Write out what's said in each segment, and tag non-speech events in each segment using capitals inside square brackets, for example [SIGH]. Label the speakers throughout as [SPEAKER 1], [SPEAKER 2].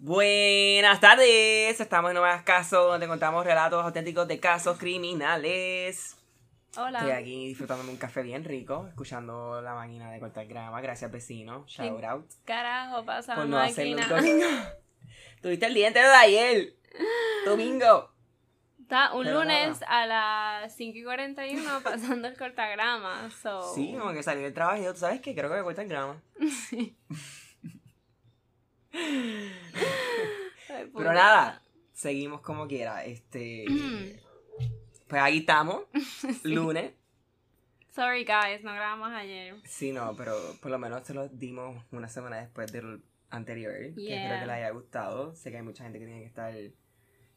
[SPEAKER 1] Buenas tardes, estamos en Nuevas Casos, donde contamos relatos auténticos de casos criminales.
[SPEAKER 2] Hola.
[SPEAKER 1] Estoy aquí disfrutándome un café bien rico, escuchando la máquina de cortar grama. Gracias, vecino. Shout out.
[SPEAKER 2] Carajo, pasa
[SPEAKER 1] Por no hacerlo un
[SPEAKER 2] máquina.
[SPEAKER 1] domingo. [LAUGHS] Tuviste el día entero de ayer. Domingo.
[SPEAKER 2] Está un
[SPEAKER 1] Pero
[SPEAKER 2] lunes a las 5 y 41 pasando el cortagrama. So.
[SPEAKER 1] Sí, como que salí del trabajo y yo, ¿tú sabes qué? Creo que me cortan grama. [LAUGHS]
[SPEAKER 2] Sí. Ay,
[SPEAKER 1] Pero nada, seguimos como quiera. Este. Pues aquí estamos, [LAUGHS] lunes.
[SPEAKER 2] Sorry, guys, no grabamos ayer.
[SPEAKER 1] Sí, no, pero por lo menos se lo dimos una semana después del anterior. Que
[SPEAKER 2] Yeah.
[SPEAKER 1] espero que les haya gustado. Sé que hay mucha gente que tiene que estar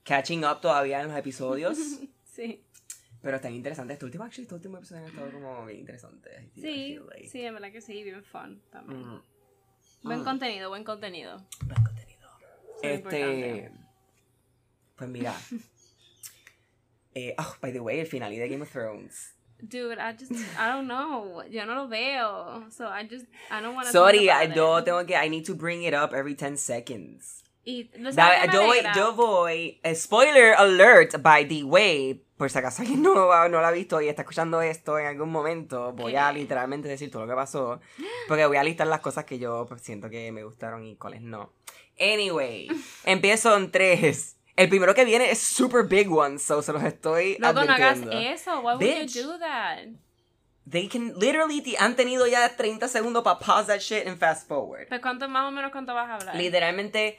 [SPEAKER 1] catching up todavía en los episodios. [LAUGHS]
[SPEAKER 2] Sí.
[SPEAKER 1] pero están interesantes. Este último, actually, este último episodio han estado como bien interesantes. I
[SPEAKER 2] Sí,
[SPEAKER 1] like.
[SPEAKER 2] sí, en verdad que sí, bien fun también.
[SPEAKER 1] Mm,
[SPEAKER 2] Buen
[SPEAKER 1] Mm.
[SPEAKER 2] contenido, buen contenido.
[SPEAKER 1] buen contenido.
[SPEAKER 2] Es
[SPEAKER 1] Este. Pues mira. [LAUGHS] eh, oh, by the way, el final de Game of Thrones.
[SPEAKER 2] Dude, I just, I don't know. Yo no lo veo. So I just, I don't want to
[SPEAKER 1] Sorry, I-
[SPEAKER 2] it.
[SPEAKER 1] tengo que. I need to bring it up every 10 seconds.
[SPEAKER 2] Y
[SPEAKER 1] Da-
[SPEAKER 2] me
[SPEAKER 1] yo, voy, yo voy. Spoiler alert, by the way. Por si acaso alguien [LAUGHS] no, no lo ha visto y está escuchando esto en algún momento, voy a
[SPEAKER 2] ¿Qué?
[SPEAKER 1] literalmente decir todo lo que pasó. Porque voy a listar las cosas que yo pues, siento que me gustaron y cuáles no. Anyway, [LAUGHS] empiezo en tres. El primero que viene es super big one, so se los estoy
[SPEAKER 2] Loco, no hagas
[SPEAKER 1] advirtiendo.
[SPEAKER 2] eso. Why would
[SPEAKER 1] Bitch.
[SPEAKER 2] you do that?
[SPEAKER 1] They can literally t- han tenido ya 30 segundos para pause that shit and fast forward.
[SPEAKER 2] Pues cuánto más o menos cuánto vas a hablar.
[SPEAKER 1] Literalmente,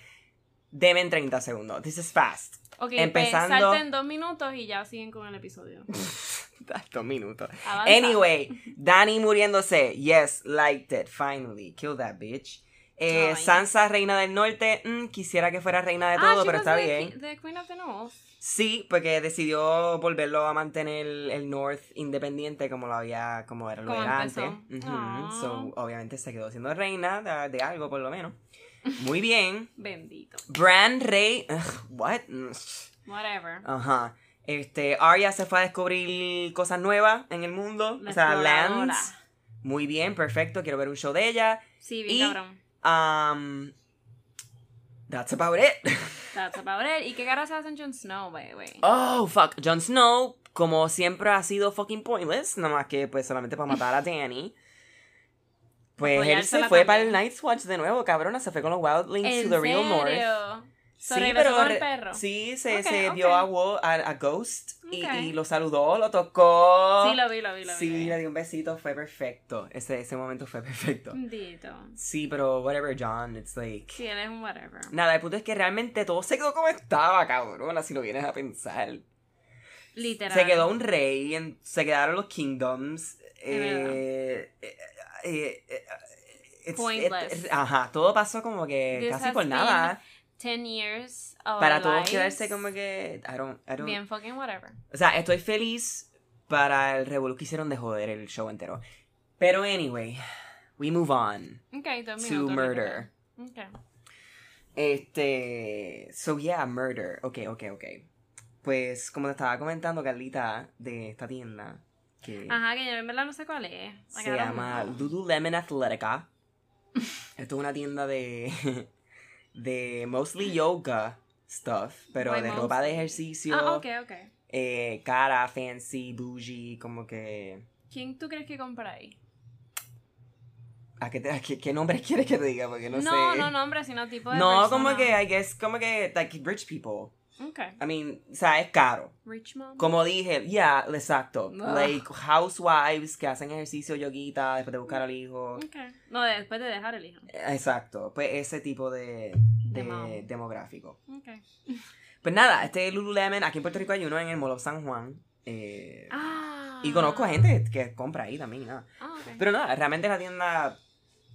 [SPEAKER 1] deben 30 segundos. This is fast.
[SPEAKER 2] Ok,
[SPEAKER 1] empezando-
[SPEAKER 2] pues salten dos minutos y ya siguen con el episodio. [LAUGHS]
[SPEAKER 1] Dos minutos.
[SPEAKER 2] Avanza.
[SPEAKER 1] Anyway, Dani muriéndose. Yes, liked it. Finally. Kill that bitch. Eh. Sansa, reina del norte. mm, quisiera que fuera reina de
[SPEAKER 2] Ah,
[SPEAKER 1] todo, pero está bien.
[SPEAKER 2] The Queen of the North.
[SPEAKER 1] Sí, porque decidió volverlo a mantener el North independiente como lo había, como era lo era antes. So, obviamente se quedó siendo reina de, de algo, por lo menos. Muy bien.
[SPEAKER 2] Bendito.
[SPEAKER 1] Bran Rey. ugh, what?
[SPEAKER 2] Whatever.
[SPEAKER 1] Ajá. Este, Arya se fue a descubrir cosas nuevas en el mundo.
[SPEAKER 2] La
[SPEAKER 1] o sea, lands. Muy bien, perfecto. Quiero ver un show de ella.
[SPEAKER 2] Sí, bien
[SPEAKER 1] Y-
[SPEAKER 2] cabrón.
[SPEAKER 1] Um, that's about it. [LAUGHS]
[SPEAKER 2] That's about it. ¿Y qué caras hacen Jon Snow, by the way?
[SPEAKER 1] Oh, fuck. Jon Snow, como siempre ha sido fucking pointless, nada más que pues solamente para matar a Dany. Pues él se fue para el
[SPEAKER 2] también.
[SPEAKER 1] Night's Watch de nuevo, cabrona. Se fue con los Wildlings
[SPEAKER 2] ¿En
[SPEAKER 1] to the Real North.
[SPEAKER 2] So,
[SPEAKER 1] Sí, pero
[SPEAKER 2] con el
[SPEAKER 1] re-
[SPEAKER 2] perro.
[SPEAKER 1] sí, se,
[SPEAKER 2] Ok,
[SPEAKER 1] se
[SPEAKER 2] ok.
[SPEAKER 1] vio a, Wo- a, a Ghost y,
[SPEAKER 2] Ok.
[SPEAKER 1] y lo saludó, lo tocó.
[SPEAKER 2] Sí, lo vi, lo vi, lo vi.
[SPEAKER 1] Sí, le dio un besito, fue perfecto. Ese, ese momento fue perfecto.
[SPEAKER 2] Bendito.
[SPEAKER 1] Sí, pero whatever, John, it's like...
[SPEAKER 2] Sí, es un whatever.
[SPEAKER 1] Nada, el punto es que realmente todo se quedó como estaba, cabrón, así lo vienes a pensar.
[SPEAKER 2] Literal.
[SPEAKER 1] Se quedó un rey, en- se quedaron los kingdoms. Eh, eh, eh, eh, it's-
[SPEAKER 2] Pointless.
[SPEAKER 1] eh, ajá, todo pasó como que
[SPEAKER 2] This
[SPEAKER 1] casi por nada.
[SPEAKER 2] 10 years of
[SPEAKER 1] Para
[SPEAKER 2] our
[SPEAKER 1] todos
[SPEAKER 2] lives.
[SPEAKER 1] quedarse como que... I don't, I don't-
[SPEAKER 2] Bien fucking whatever.
[SPEAKER 1] O sea, estoy feliz para el revolú que hicieron de joder el show entero. Pero anyway, we move on
[SPEAKER 2] Ok, dos
[SPEAKER 1] to murder.
[SPEAKER 2] literal. Ok.
[SPEAKER 1] Este, so yeah, murder. Ok, ok, ok. Pues como te estaba comentando, Carlita, de esta tienda, que
[SPEAKER 2] Ajá, que yo en verdad no sé cuál es.
[SPEAKER 1] Se llama
[SPEAKER 2] know.
[SPEAKER 1] Lululemon Athletica. [LAUGHS] Esto es una tienda de, [LAUGHS] de mostly yoga stuff, pero
[SPEAKER 2] Why
[SPEAKER 1] de ropa de ejercicio,
[SPEAKER 2] Ah, ok, ok.
[SPEAKER 1] eh, cara, fancy, bougie, como que...
[SPEAKER 2] ¿Quién tú crees que compra ahí?
[SPEAKER 1] ¿A qué, te- a qué, qué nombres [LAUGHS] quieres que te diga? Porque no,
[SPEAKER 2] No,
[SPEAKER 1] sé.
[SPEAKER 2] no, nombre, sino tipo de
[SPEAKER 1] No, como
[SPEAKER 2] persona.
[SPEAKER 1] que, I guess, como que, like, rich people.
[SPEAKER 2] Ok.
[SPEAKER 1] I mean, o sea, es caro.
[SPEAKER 2] Rich mom.
[SPEAKER 1] Como dije, yeah, exacto.
[SPEAKER 2] Ugh.
[SPEAKER 1] Like, housewives que hacen ejercicio, yoguita, después de buscar al hijo.
[SPEAKER 2] Ok. No, después de dejar el hijo.
[SPEAKER 1] Exacto, pues ese tipo de, de
[SPEAKER 2] De mom.
[SPEAKER 1] demográfico.
[SPEAKER 2] Ok.
[SPEAKER 1] Pues nada, este Lululemon, aquí en Puerto Rico hay uno en el Mall of San Juan. eh,
[SPEAKER 2] Ah.
[SPEAKER 1] Y conozco a gente que compra ahí también, nada.
[SPEAKER 2] Ah, ok.
[SPEAKER 1] Pero nada, realmente la tienda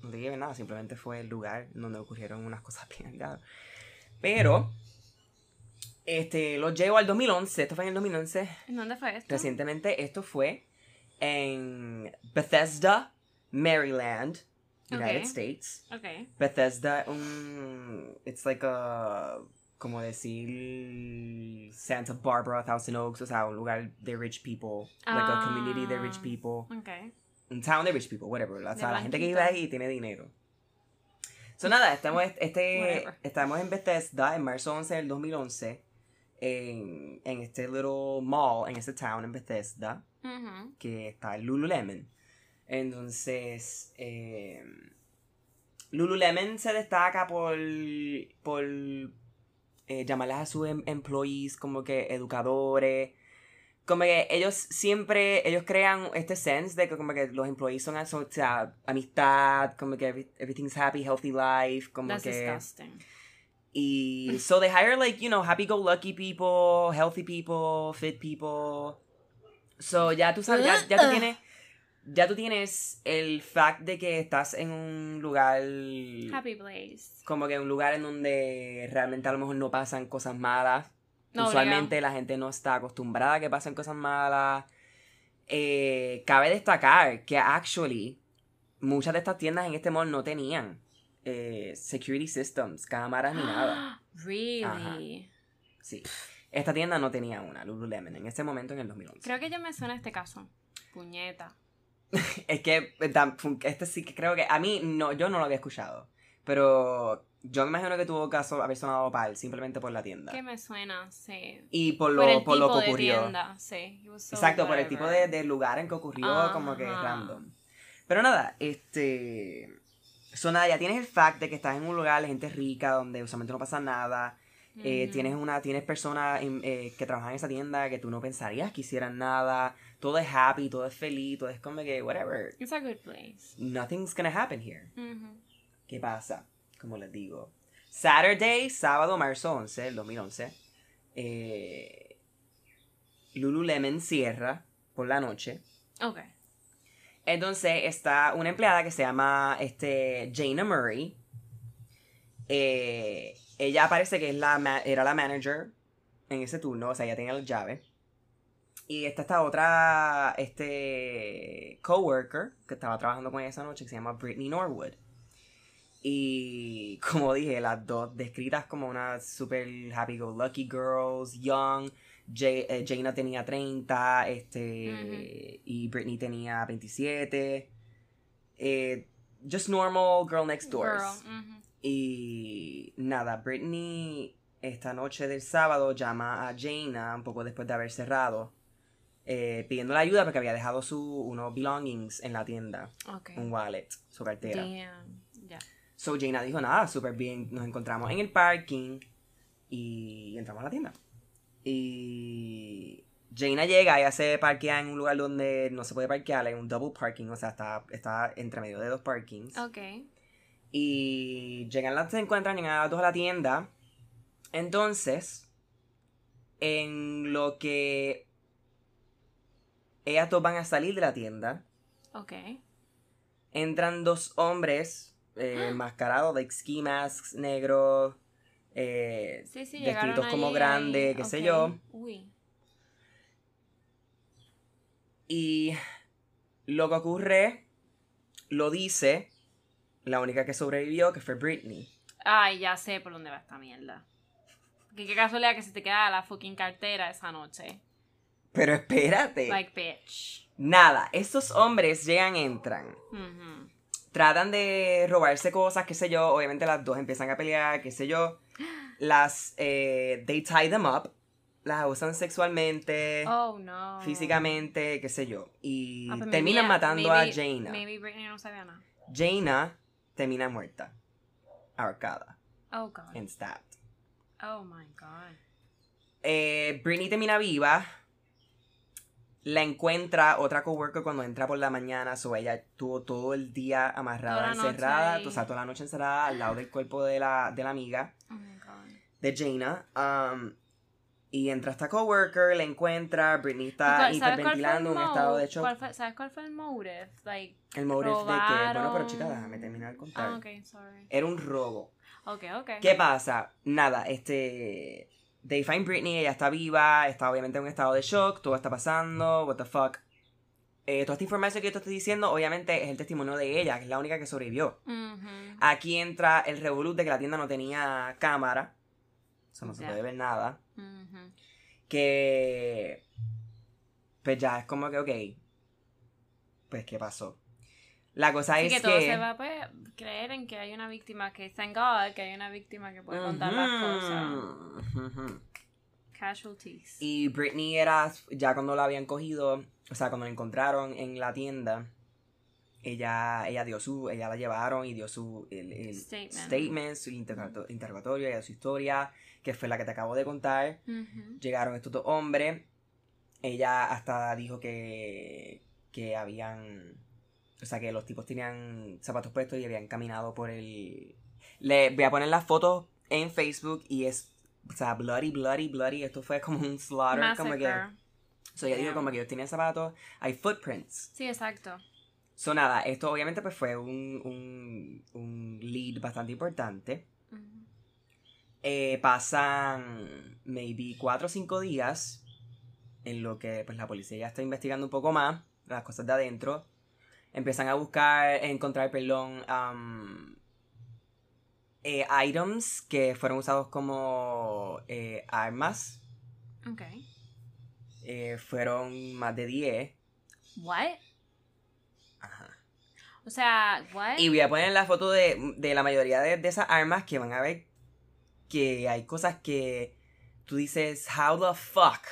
[SPEAKER 1] no te lleve nada, simplemente fue el lugar donde ocurrieron unas cosas [LAUGHS] bien. Pero, este, lo llevo al 2011, esto fue en el 2011,
[SPEAKER 2] ¿En dónde fue esto?
[SPEAKER 1] recientemente, esto fue en Bethesda, Maryland, United
[SPEAKER 2] Ok.
[SPEAKER 1] States.
[SPEAKER 2] Ok.
[SPEAKER 1] Bethesda, un, it's like a, como decir, Santa Barbara, Thousand Oaks, o sea, un lugar de rich people, like a community de rich
[SPEAKER 2] Ah.
[SPEAKER 1] people
[SPEAKER 2] Ok.
[SPEAKER 1] un town de rich people, whatever. O sea, la gente que vive ahí tiene dinero. So nada, estamos, este,
[SPEAKER 2] Whatever.
[SPEAKER 1] estamos en Bethesda en marzo 11 del 2011. En, en este little mall, en ese town en Bethesda.
[SPEAKER 2] Ujú.
[SPEAKER 1] que está el Lululemon. Entonces, eh, Lululemon se destaca por, por eh, llamarlas a sus em- employees como que educadores. Como que ellos siempre, ellos crean este sense de que como que los employees son, son, o sea, amistad, como que every- everything's happy, healthy life, como
[SPEAKER 2] That's
[SPEAKER 1] que...
[SPEAKER 2] disgusting.
[SPEAKER 1] Y so they hire like, you know, happy-go-lucky people, healthy people, fit people. So ya tú sabes, ya, ya tú tienes, ya tú tienes el fact de que estás en un lugar,
[SPEAKER 2] Happy place.
[SPEAKER 1] como que un lugar en donde realmente a lo mejor no pasan cosas malas.
[SPEAKER 2] No,
[SPEAKER 1] Usualmente la gente no está acostumbrada a que pasen cosas malas. Eh, cabe destacar que actually muchas de estas tiendas en este mall no tenían eh, security systems, cámaras ni nada. [GASPS]
[SPEAKER 2] Really?
[SPEAKER 1] Sí. Esta tienda no tenía una, Lululemon, en ese momento en el 2011.
[SPEAKER 2] Creo que ya me suena este caso. Puñeta. [LAUGHS]
[SPEAKER 1] Es que este sí que creo que a mí no, yo no lo había escuchado. Pero yo me imagino que tuvo caso haber sonado pal simplemente por la tienda.
[SPEAKER 2] Que me suena, sí.
[SPEAKER 1] Y por lo,
[SPEAKER 2] por el
[SPEAKER 1] por lo que
[SPEAKER 2] de
[SPEAKER 1] ocurrió.
[SPEAKER 2] tienda, sí. It was so
[SPEAKER 1] Exacto, por el tipo de, lugar en que ocurrió, como que random. Pero nada, este. So nada, ya tienes el fact de que estás en un lugar de gente rica donde usualmente no pasa nada. Eh,
[SPEAKER 2] Ujú.
[SPEAKER 1] tienes una tienes personas eh, que trabajan en esa tienda que tú no pensarías que hicieran nada. Todo es happy, todo es feliz, todo es como que, whatever.
[SPEAKER 2] It's a good place.
[SPEAKER 1] Nothing's gonna happen here.
[SPEAKER 2] Ujú.
[SPEAKER 1] ¿Qué pasa? Como les digo. Saturday, sábado, marzo 11, del 2011. Eh, Lululemon cierra por la noche.
[SPEAKER 2] Ok.
[SPEAKER 1] Entonces está una empleada que se llama este, Jaina Murray. Eh, ella parece que es la era la manager en ese turno, o sea, ella tenía las llaves. Y está esta otra este, coworker que estaba trabajando con ella esa noche que se llama Brittany Norwood. Y como dije, las dos descritas como unas super happy-go-lucky girls, young. Jay- eh, Jaina tenía 30, este, y Britney tenía 27. Eh, just normal girl next doors.
[SPEAKER 2] Girl.
[SPEAKER 1] Y nada, Britney esta noche del sábado llama a Jaina un poco después de haber cerrado, eh, pidiéndole ayuda porque había dejado su, unos belongings en la tienda,
[SPEAKER 2] Ok.
[SPEAKER 1] un wallet, su cartera.
[SPEAKER 2] Damn. Ya.
[SPEAKER 1] So Jaina dijo, nada, súper bien, nos encontramos en el parking y entramos a la tienda. Y Jaina llega, ella se parquea en un lugar donde no se puede parquear, en un double parking, o sea, está, está entre medio de dos parkings.
[SPEAKER 2] Ok.
[SPEAKER 1] Y llegan las, se encuentran, llegan las dos a la tienda. Entonces, en lo que ellas dos van a salir de la tienda,
[SPEAKER 2] Ok.
[SPEAKER 1] entran dos hombres eh, [GASPS] enmascarados, like ski masks negros, eh,
[SPEAKER 2] Sí, sí,
[SPEAKER 1] como
[SPEAKER 2] ahí.
[SPEAKER 1] qué sé yo.
[SPEAKER 2] Uy.
[SPEAKER 1] Y lo que ocurre, lo dice la única que sobrevivió, que fue Britney.
[SPEAKER 2] Ay, ya sé por dónde va esta mierda. Que qué casualidad que se te queda la fucking cartera esa noche.
[SPEAKER 1] Pero espérate.
[SPEAKER 2] Like, bitch.
[SPEAKER 1] Nada, estos hombres llegan, entran. Tratan de robarse cosas, qué sé yo. Obviamente las dos empiezan a pelear, qué sé yo. Las, eh, they tie them up. Las usan sexualmente,
[SPEAKER 2] Oh, no.
[SPEAKER 1] físicamente, qué sé yo. Y
[SPEAKER 2] Ah, pues
[SPEAKER 1] terminan
[SPEAKER 2] maybe-
[SPEAKER 1] matando
[SPEAKER 2] maybe-
[SPEAKER 1] a Jaina.
[SPEAKER 2] Maybe Britney no sabía nada.
[SPEAKER 1] Jaina termina muerta. Ahorcada.
[SPEAKER 2] Oh, God.
[SPEAKER 1] And stabbed.
[SPEAKER 2] Oh, my God.
[SPEAKER 1] Eh, Britney termina viva. La encuentra otra coworker cuando entra por la mañana. So ella tuvo todo el día amarrada, encerrada. O sea, toda la noche encerrada al lado del cuerpo de la, de la amiga.
[SPEAKER 2] Oh, my God.
[SPEAKER 1] de Jaina. um, y entra esta coworker, la encuentra, Britney está
[SPEAKER 2] ¿Cuál- ¿Sabes cuál fue el
[SPEAKER 1] hiperventilando en un estado de
[SPEAKER 2] cuál fue- ¿Sabes cuál fue el motive? Like,
[SPEAKER 1] El motive de que, bueno, pero chica, déjame terminar de contar.
[SPEAKER 2] Ah, ok, sorry.
[SPEAKER 1] Era un robo.
[SPEAKER 2] Ok, ok.
[SPEAKER 1] ¿Qué pasa? Nada, este. They find Britney, ella está viva, está obviamente en un estado de shock, todo está pasando, what the fuck. Eh, toda esta información que yo te estoy diciendo, obviamente, es el testimonio de ella, que es la única que sobrevivió. Aquí entra el revolut de que la tienda no tenía cámara. Eso no se puede ver nada. Que pues ya es como que ok pues qué pasó La cosa
[SPEAKER 2] Así
[SPEAKER 1] es
[SPEAKER 2] que
[SPEAKER 1] que...
[SPEAKER 2] todo se va a pues, creer en que hay una víctima, que thank God que hay una víctima que puede contar las cosas.
[SPEAKER 1] Ujú, ujú.
[SPEAKER 2] Casualties.
[SPEAKER 1] Y Britney era, ya cuando la habían cogido, o sea, cuando la encontraron en la tienda, ella, ella dio su, ella la llevaron y dio su el, el
[SPEAKER 2] Statement.
[SPEAKER 1] statement, su interrogato- interrogatorio, ella su historia, que fue la que te acabo de contar.
[SPEAKER 2] Ujú.
[SPEAKER 1] Llegaron estos dos hombres, ella hasta dijo que, que habían, o sea, que los tipos tenían zapatos puestos y habían caminado por el... Le voy a poner las fotos en Facebook y es, o sea, bloody, bloody, bloody, esto fue como un slaughter, como que... So dijo
[SPEAKER 2] Yeah.
[SPEAKER 1] como que ellos tenían zapatos, hay footprints.
[SPEAKER 2] Sí, exacto.
[SPEAKER 1] So nada, esto obviamente pues fue un, un, un lead bastante importante. Eh, pasan maybe cuatro o cinco días en lo que pues la policía ya está investigando un poco más las cosas de adentro. Empiezan a buscar, encontrar, perdón, um, eh, items que fueron usados como eh, armas.
[SPEAKER 2] Ok.
[SPEAKER 1] Eh, fueron más de 10.
[SPEAKER 2] What?
[SPEAKER 1] Ajá.
[SPEAKER 2] O sea, what?
[SPEAKER 1] Y voy a poner la foto de, de la mayoría de, de esas armas que van a ver que hay cosas que tú dices, how the fuck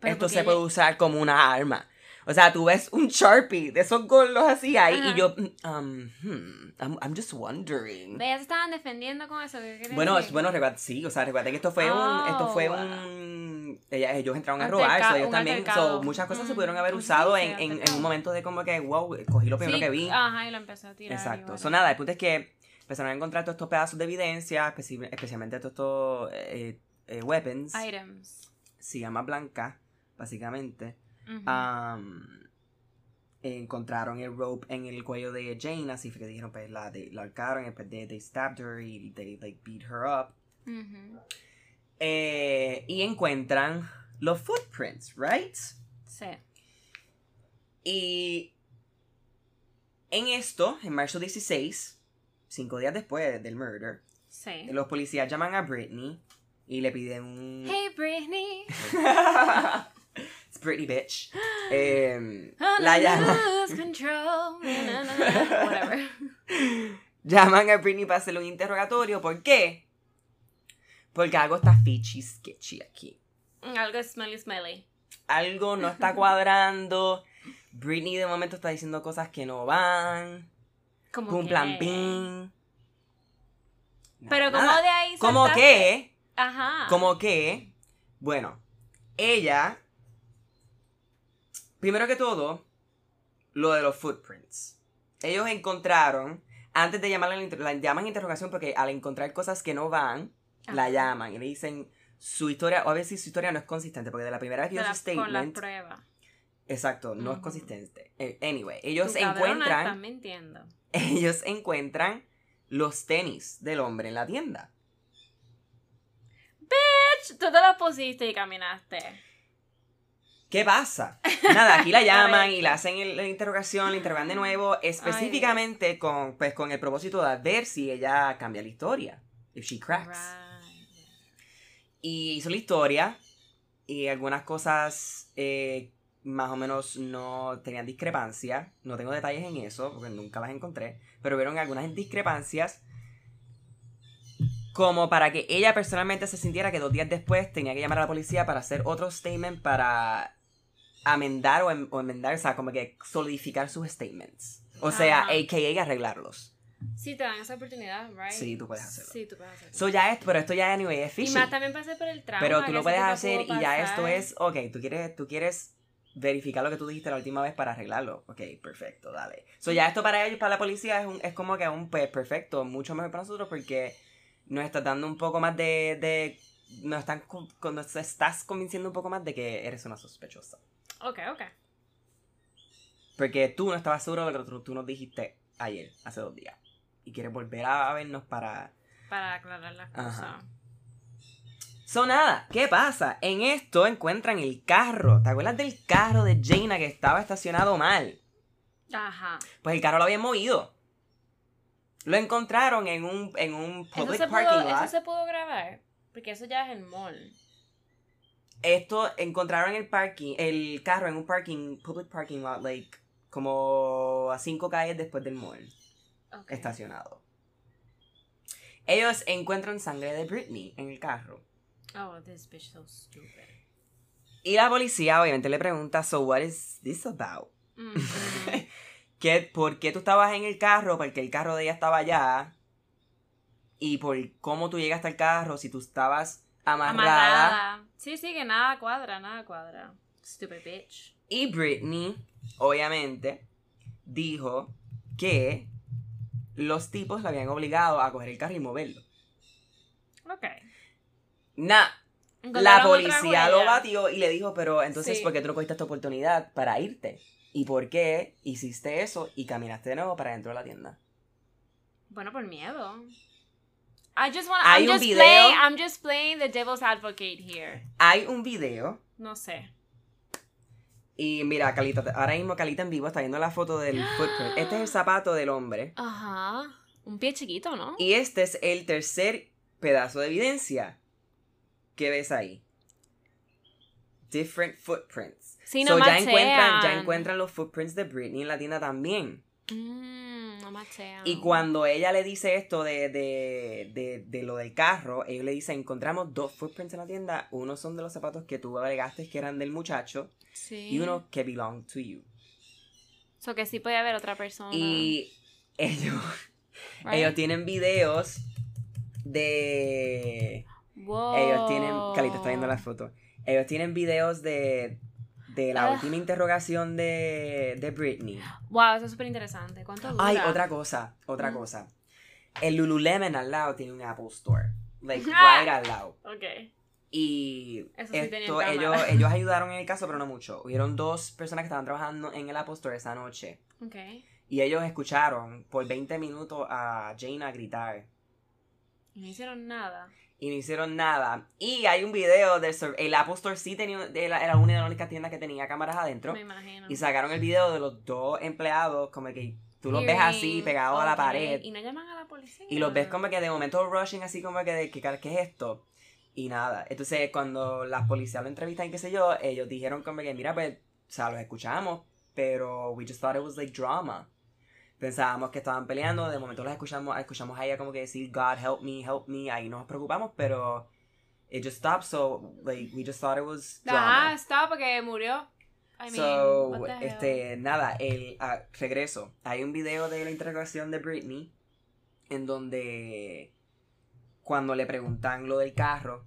[SPEAKER 2] Pero
[SPEAKER 1] esto se puede usar como una arma. O sea, tú ves un Sharpie de esos gordos así ahí
[SPEAKER 2] Ajá.
[SPEAKER 1] y yo, um, hmm, I'm, I'm just wondering.
[SPEAKER 2] Ellas se estaban defendiendo con eso. ¿qué
[SPEAKER 1] Bueno,
[SPEAKER 2] decir?
[SPEAKER 1] bueno, sí, o sea, recuerda que esto fue un, esto fue
[SPEAKER 2] Oh.
[SPEAKER 1] un, ellos entraron a robar, so ellos también, so, muchas cosas se
[SPEAKER 2] Mm,
[SPEAKER 1] pudieron haber usado
[SPEAKER 2] sí,
[SPEAKER 1] en, en, en un momento de como que, wow, cogí lo primero
[SPEAKER 2] Sí,
[SPEAKER 1] que vi.
[SPEAKER 2] Ajá, y lo empezó a tirar.
[SPEAKER 1] Exacto.
[SPEAKER 2] igual.
[SPEAKER 1] So, nada, el punto es que empezaron a encontrar todos estos pedazos de evidencia, especi- especialmente todos estos eh, eh, weapons.
[SPEAKER 2] Items.
[SPEAKER 1] Se llama blanca, básicamente.
[SPEAKER 2] Ujú.
[SPEAKER 1] Ah, Um, encontraron el rope en el cuello de Jane, así fue que dijeron, pues la, de, la ahorcaron, y después de, they stabbed her y they like beat her up.
[SPEAKER 2] Ujú.
[SPEAKER 1] Eh, y encuentran los footprints, right?
[SPEAKER 2] Sí.
[SPEAKER 1] Y en esto, en marzo 16, cinco días después del murder,
[SPEAKER 2] Sí.
[SPEAKER 1] los policías llaman a Britney y le piden un...
[SPEAKER 2] Hey, Britney. [LAUGHS]
[SPEAKER 1] Britney, bitch.
[SPEAKER 2] I'm [GASPS]
[SPEAKER 1] la
[SPEAKER 2] gonna [LAUGHS] [LAUGHS]
[SPEAKER 1] llaman... a Britney para hacerle un interrogatorio. ¿Por qué? Porque algo está fishy sketchy aquí.
[SPEAKER 2] Algo smelly, smelly.
[SPEAKER 1] Algo no está [LAUGHS] cuadrando. Britney de momento está diciendo cosas que no van.
[SPEAKER 2] Como
[SPEAKER 1] Pum,
[SPEAKER 2] que-
[SPEAKER 1] plan, pim.
[SPEAKER 2] Pero como de ahí
[SPEAKER 1] Como
[SPEAKER 2] saltaste-
[SPEAKER 1] que,
[SPEAKER 2] Ajá.
[SPEAKER 1] como que, bueno, ella, primero que todo, lo de los footprints. Ellos encontraron, antes de llamarla, la, llaman interrogación porque al encontrar cosas que no van, la llaman y le dicen su historia, o a veces su historia no es consistente, porque de la primera vez que
[SPEAKER 2] la-
[SPEAKER 1] su
[SPEAKER 2] con la
[SPEAKER 1] statement,
[SPEAKER 2] prueba.
[SPEAKER 1] exacto, no es consistente. Eh, Anyway, ellos
[SPEAKER 2] Tu
[SPEAKER 1] encuentran,
[SPEAKER 2] Estás mintiendo. [LAUGHS]
[SPEAKER 1] ellos encuentran los tenis del hombre en la tienda.
[SPEAKER 2] Tú te lo pusiste y caminaste.
[SPEAKER 1] ¿Qué pasa? Nada, aquí la [LAUGHS] llaman y le hacen el- la interrogación, la interrogan de nuevo, específicamente con, pues, con el propósito de ver si ella cambia la historia. If she cracks.
[SPEAKER 2] Right.
[SPEAKER 1] Y hizo la historia y algunas cosas eh, más o menos no tenían discrepancia. No tengo detalles en eso porque nunca las encontré. Pero vieron algunas discrepancias como para que ella personalmente se sintiera que dos días después tenía que llamar a la policía para hacer otro statement para amendar o, em- o enmendar, o sea, como que solidificar sus statements. O sea,
[SPEAKER 2] Ajá.
[SPEAKER 1] a.k.a. arreglarlos.
[SPEAKER 2] Sí, te dan esa oportunidad, right?
[SPEAKER 1] Sí, tú puedes hacerlo.
[SPEAKER 2] Sí, tú puedes hacerlo.
[SPEAKER 1] So ya es, pero esto ya anyway es
[SPEAKER 2] y más también pasé por el trauma.
[SPEAKER 1] Pero tú lo puedes hacer y ya esto es, ok, tú quieres, tú quieres verificar lo que tú dijiste la última vez para arreglarlo. Ok, perfecto, dale. So ya esto para ellos, para la policía, es, un, es como que un pues, perfecto, mucho mejor para nosotros porque nos está dando un poco más de, de nos, están, nos estás convenciendo un poco más de que eres una sospechosa.
[SPEAKER 2] Ok, ok.
[SPEAKER 1] Porque tú no estabas seguro de lo que tú, nos dijiste ayer, hace dos días. Y quieres volver a vernos para...
[SPEAKER 2] Para aclarar las cosas.
[SPEAKER 1] So nada, ¿qué pasa? En esto encuentran el carro. ¿Te acuerdas del carro de Jaina que estaba estacionado mal?
[SPEAKER 2] Ajá.
[SPEAKER 1] Pues el carro lo habían movido. Lo encontraron en un, en un public parking
[SPEAKER 2] pudo,
[SPEAKER 1] lot.
[SPEAKER 2] eso se pudo grabar. Porque eso ya es el mall.
[SPEAKER 1] Esto encontraron el parking, el carro en un parking, public parking lot, like, como a cinco calles después del mall, estacionado. Ellos encuentran sangre de Britney en el carro.
[SPEAKER 2] Oh, this bitch so stupid.
[SPEAKER 1] Y la policía obviamente le pregunta, so what is this about?
[SPEAKER 2] Mhm. [LAUGHS]
[SPEAKER 1] ¿Qué, ¿Por qué tú estabas en el carro? Porque el carro de ella estaba allá. Y por cómo tú llegaste al carro, si tú estabas amarrada.
[SPEAKER 2] Amarrada. Sí, sí, que nada cuadra, nada cuadra. Stupid bitch.
[SPEAKER 1] Y Britney, obviamente, dijo que los tipos la habían obligado a coger el carro y moverlo.
[SPEAKER 2] Ok.
[SPEAKER 1] Nah, la policía lo batió y le dijo, pero entonces,
[SPEAKER 2] Sí.
[SPEAKER 1] ¿por qué tú no cogiste esta oportunidad para irte? ¿Y por qué hiciste eso y caminaste de nuevo para dentro de la tienda?
[SPEAKER 2] Bueno, por miedo. I just want
[SPEAKER 1] Hay
[SPEAKER 2] I'm
[SPEAKER 1] un
[SPEAKER 2] just
[SPEAKER 1] video.
[SPEAKER 2] playing I'm just playing the devil's advocate here.
[SPEAKER 1] Hay un video
[SPEAKER 2] No sé.
[SPEAKER 1] y mira, Calita, ahora mismo Calita en vivo está viendo la foto del [GASPS] footprint. Este es el zapato del hombre.
[SPEAKER 2] Ajá. Un pie chiquito, ¿no?
[SPEAKER 1] Y este es el tercer pedazo de evidencia que ves ahí. Different footprints.
[SPEAKER 2] Sí,
[SPEAKER 1] So,
[SPEAKER 2] no
[SPEAKER 1] ya encuentran, ya encuentran los footprints de Britney en la tienda también.
[SPEAKER 2] Mm, no.
[SPEAKER 1] Y cuando ella le dice esto de, de, de, de lo del carro, ellos le dicen, encontramos dos footprints en la tienda. Uno son de los zapatos que tú alegaste que eran del muchacho
[SPEAKER 2] Sí.
[SPEAKER 1] y uno que belong to you.
[SPEAKER 2] So que sí puede haber otra persona.
[SPEAKER 1] Y ellos,
[SPEAKER 2] right?
[SPEAKER 1] ellos tienen videos de...
[SPEAKER 2] Wow.
[SPEAKER 1] Ellos tienen. Calita está viendo la foto. Ellos tienen videos de. De la
[SPEAKER 2] Ah.
[SPEAKER 1] última interrogación de. De Britney.
[SPEAKER 2] Wow, eso es súper interesante. ¿Cuánto dura?
[SPEAKER 1] Ay, otra cosa. Otra
[SPEAKER 2] Mm.
[SPEAKER 1] cosa. El Lululemon al lado tiene un Apple Store. Like, [LAUGHS] right al lado.
[SPEAKER 2] Ok.
[SPEAKER 1] Y.
[SPEAKER 2] Eso sí
[SPEAKER 1] esto, ellos, [LAUGHS] ellos ayudaron en el caso, pero no mucho. Hubieron dos personas que estaban trabajando en el Apple Store esa noche.
[SPEAKER 2] Ok.
[SPEAKER 1] Y ellos escucharon por 20 minutos a Jaina gritar.
[SPEAKER 2] Y no hicieron nada.
[SPEAKER 1] y no hicieron nada. Y hay un video del el Apple Store sí tenía era era una de las únicas tiendas que tenía cámaras adentro
[SPEAKER 2] Me imagino.
[SPEAKER 1] y sacaron el video de los dos empleados como que tú los ves así pegados a la pared
[SPEAKER 2] Y no llaman a la policía.
[SPEAKER 1] y los ves como que de momento rushing así como que de que qué es esto y nada. Entonces cuando las policías lo entrevistan y qué sé yo, ellos dijeron como que mira pues, o sea, los escuchamos, pero we just thought it was like drama. Pensábamos que estaban peleando, de momento los escuchamos, escuchamos a ella como que decir God help me, help me, ahí nos preocupamos, pero it just stopped, so like we just thought it was drama.
[SPEAKER 2] Ajá, está porque murió. I mean,
[SPEAKER 1] so, este, nada, el ah, regreso. Hay un video de la interrogación de Britney en donde cuando le preguntan lo del carro,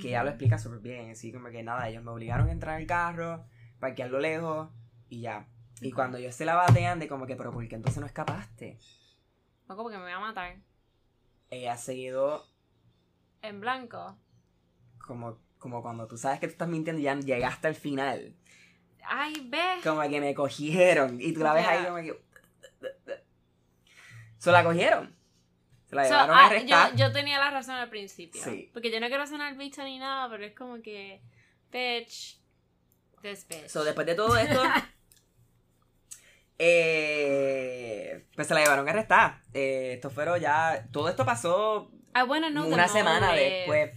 [SPEAKER 1] que ella lo explica súper bien, así como que nada, ellos me obligaron a entrar al carro, parquearlo lejos y ya. Y cuando ellos se la batean de como que, pero ¿por qué entonces no escapaste?
[SPEAKER 2] No, como que me voy a matar.
[SPEAKER 1] Ella ha seguido
[SPEAKER 2] En blanco.
[SPEAKER 1] como, como cuando tú sabes que tú estás mintiendo y ya llegaste al final.
[SPEAKER 2] Ay, ve.
[SPEAKER 1] Como que me cogieron. Y tú la ves ahí como que... Se la cogieron. Se la
[SPEAKER 2] So,
[SPEAKER 1] llevaron
[SPEAKER 2] ah,
[SPEAKER 1] a arrestar.
[SPEAKER 2] yo, yo tenía la razón al principio.
[SPEAKER 1] Sí.
[SPEAKER 2] Porque yo no quiero sonar bicha ni nada, pero es como que. Bitch. This bitch.
[SPEAKER 1] So, después de todo esto... [LAUGHS] eh, pues se la llevaron a arrestar. Eh, esto fueron ya... Todo esto pasó una semana después.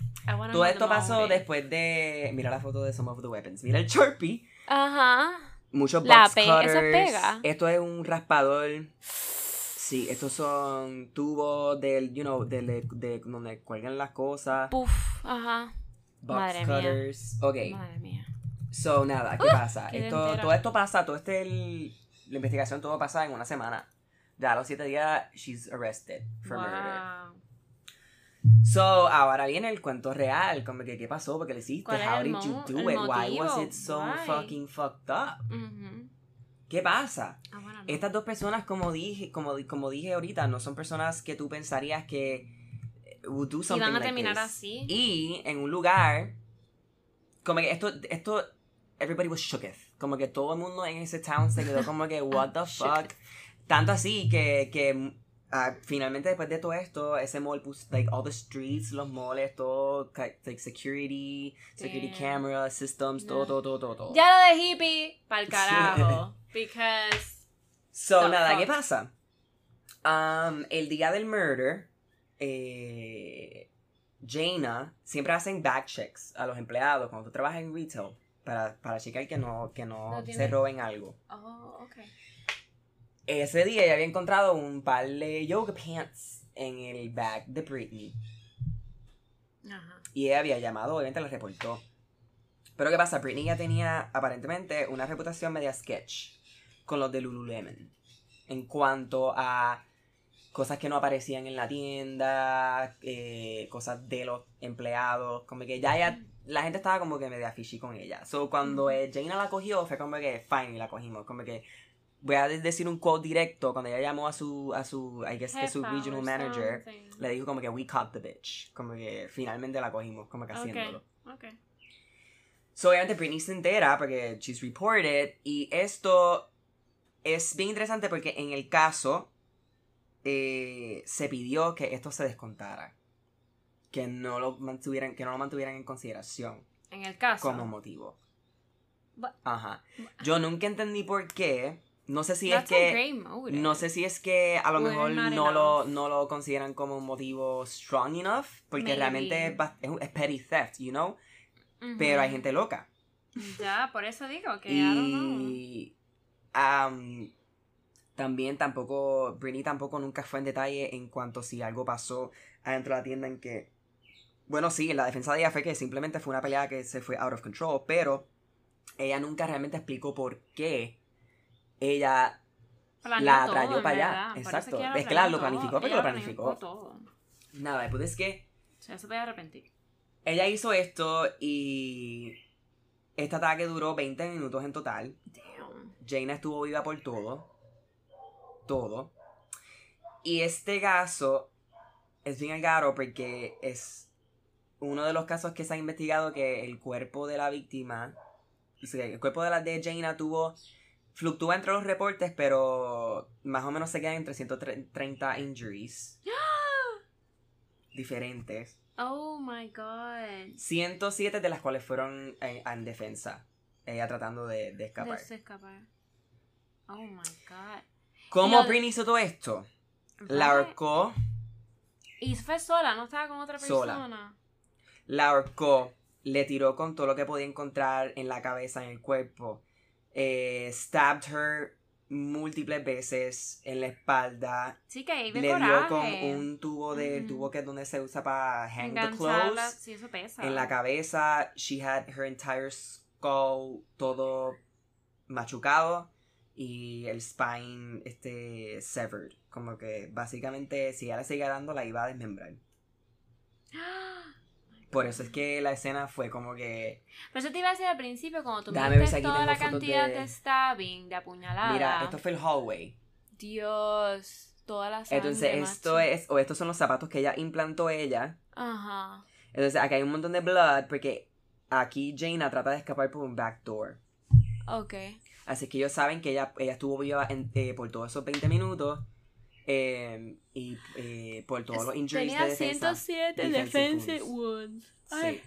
[SPEAKER 1] Todo esto pasó después de... Mira la foto de Some of the Weapons. Mira el Sharpie.
[SPEAKER 2] Ajá.
[SPEAKER 1] Muchos box
[SPEAKER 2] pe- eso
[SPEAKER 1] cutters.
[SPEAKER 2] pega.
[SPEAKER 1] Esto es un raspador. Sí, estos son tubos del, you know, del, de, de donde cuelgan las cosas.
[SPEAKER 2] Puf. Ajá.
[SPEAKER 1] Box
[SPEAKER 2] Madre mía.
[SPEAKER 1] cutters. Ok.
[SPEAKER 2] Madre mía.
[SPEAKER 1] So, nada, ¿qué pasa?
[SPEAKER 2] quedé
[SPEAKER 1] Esto, todo esto pasa, todo este, el- la investigación, todo pasa en una semana. Ya a los siete días, she's arrested for murder.
[SPEAKER 2] Wow.
[SPEAKER 1] So, ahora viene el cuento real, como que qué pasó, porque le hiciste,
[SPEAKER 2] ¿Cuál es
[SPEAKER 1] how did you do it, why was it so
[SPEAKER 2] Why?
[SPEAKER 1] fucking fucked up?
[SPEAKER 2] Ujú.
[SPEAKER 1] ¿Qué pasa?
[SPEAKER 2] Know.
[SPEAKER 1] Estas dos personas, como dije, como, como dije ahorita, no son personas que tú pensarías que eh, would do
[SPEAKER 2] Y
[SPEAKER 1] something
[SPEAKER 2] van a
[SPEAKER 1] like
[SPEAKER 2] terminar
[SPEAKER 1] this.
[SPEAKER 2] así.
[SPEAKER 1] Y en un lugar, como que esto, esto, everybody was shooketh. Como que todo el mundo en ese town se quedó como que, [LAUGHS] what the fuck. Tanto así que, que ah, finalmente después de todo esto, ese mall puso, like, all the streets, los malls, todo, like, security, security
[SPEAKER 2] Damn.
[SPEAKER 1] camera, systems, todo,
[SPEAKER 2] No.
[SPEAKER 1] todo, todo, todo, todo.
[SPEAKER 2] Ya lo de hippie, pa'l carajo. [LAUGHS] Because.
[SPEAKER 1] So, nada,
[SPEAKER 2] fuck.
[SPEAKER 1] ¿qué pasa? Um, el día del murder, eh, Jaina siempre hacen back checks a los empleados cuando tú trabajas en retail para, para checar que no, que no,
[SPEAKER 2] No
[SPEAKER 1] se roben algo.
[SPEAKER 2] Oh, ok.
[SPEAKER 1] ese día ella había encontrado un par de yoga pants en el bag de Britney.
[SPEAKER 2] Ajá.
[SPEAKER 1] Y ella había llamado, obviamente la reportó. Pero ¿qué pasa? Britney ya tenía aparentemente una reputación media sketch con los de Lululemon. En cuanto a cosas que no aparecían en la tienda, eh, cosas de los empleados, como que ya, ya la gente estaba como que media fishy con ella. So cuando eh, Jaina la cogió fue como que fine y la cogimos, como que voy a decir un quote directo cuando ella llamó a su a su I guess que su regional manager
[SPEAKER 2] something.
[SPEAKER 1] le dijo como que we caught the bitch, como que finalmente la cogimos, como que haciéndolo.
[SPEAKER 2] Ok, ok.
[SPEAKER 1] So, obviamente Britney se entera porque she's reported y esto es bien interesante porque en el caso eh, se pidió que esto se descontara. Que no lo mantuvieran, que no lo mantuvieran en consideración
[SPEAKER 2] En el caso.
[SPEAKER 1] como motivo.
[SPEAKER 2] But-
[SPEAKER 1] Ajá. Yo nunca entendí por qué. No sé si es que. No sé si es que a lo
[SPEAKER 2] Or
[SPEAKER 1] mejor no lo, no lo consideran como un motivo strong enough. Porque
[SPEAKER 2] Maybe.
[SPEAKER 1] realmente es, es, es petty theft, you know.
[SPEAKER 2] Ujú.
[SPEAKER 1] Pero hay gente loca.
[SPEAKER 2] Ya, por eso digo que I don't know.
[SPEAKER 1] Y am, también tampoco, Britney tampoco nunca fue en detalle en cuanto si algo pasó adentro de la tienda en que, bueno, sí, la defensa de ella fue que simplemente fue una pelea que se fue out of control, pero ella nunca realmente explicó por qué ella,
[SPEAKER 2] Planeó
[SPEAKER 1] la
[SPEAKER 2] todo,
[SPEAKER 1] trayó
[SPEAKER 2] en
[SPEAKER 1] para allá.
[SPEAKER 2] verdad.
[SPEAKER 1] Exacto. Es que la- lo planificó
[SPEAKER 2] Ella
[SPEAKER 1] lo planificó.
[SPEAKER 2] todo.
[SPEAKER 1] nada, después es que
[SPEAKER 2] se puede arrepentir.
[SPEAKER 1] ella hizo esto y este ataque duró 20 minutos en total.
[SPEAKER 2] Damn.
[SPEAKER 1] Jaina estuvo viva por todo. Todo. Y este caso es bien algaro porque es uno de los casos que se ha investigado que el cuerpo de la víctima, o sea, el cuerpo de la de Jaina tuvo, fluctúa entre los reportes, pero más o menos se quedan entre 130 injuries [GASPS] diferentes.
[SPEAKER 2] Oh my god.
[SPEAKER 1] 107 de las cuales fueron eh, en defensa, ella tratando de, de escapar.
[SPEAKER 2] De escapar. Oh my god.
[SPEAKER 1] ¿Cómo
[SPEAKER 2] Lo
[SPEAKER 1] Britney hizo todo esto? La ahorcó,
[SPEAKER 2] Y fue sola, no estaba con otra
[SPEAKER 1] Sola.
[SPEAKER 2] persona.
[SPEAKER 1] la ahorcó, le tiró con todo lo que podía encontrar en la cabeza, en el cuerpo. Eh, stabbed her múltiples veces en la espalda.
[SPEAKER 2] Sí, que ahí
[SPEAKER 1] Le dio
[SPEAKER 2] coraje.
[SPEAKER 1] con un tubo de
[SPEAKER 2] Ujú.
[SPEAKER 1] tubo que es donde se usa para hang the clothes.
[SPEAKER 2] Sí, eso pesa.
[SPEAKER 1] En la cabeza, she had her entire skull todo machucado y el spine este severed. Como que básicamente si ella le seguía dando la iba a desmembrar. [GASPS] Por eso es que la escena fue como que.
[SPEAKER 2] Pero eso te iba a decir al principio, cuando tú
[SPEAKER 1] aquí
[SPEAKER 2] toda la cantidad
[SPEAKER 1] de-
[SPEAKER 2] de... stabbing, de apuñalada.
[SPEAKER 1] Mira, esto fue el hallway.
[SPEAKER 2] Dios, toda la sangre.
[SPEAKER 1] Entonces, esto
[SPEAKER 2] macho.
[SPEAKER 1] es. O estos son los zapatos que ella implantó ella.
[SPEAKER 2] Ajá.
[SPEAKER 1] Entonces, aquí hay un montón de blood. Porque aquí Jaina trata de escapar por un back door.
[SPEAKER 2] Ok.
[SPEAKER 1] Así que ellos saben que ella, ella estuvo viva en- eh, por todos esos 20 minutos. eh, y eh, por todos los injuries
[SPEAKER 2] Tenía
[SPEAKER 1] de defensa.
[SPEAKER 2] 107
[SPEAKER 1] defensive wounds.
[SPEAKER 2] Ay,
[SPEAKER 1] Sí.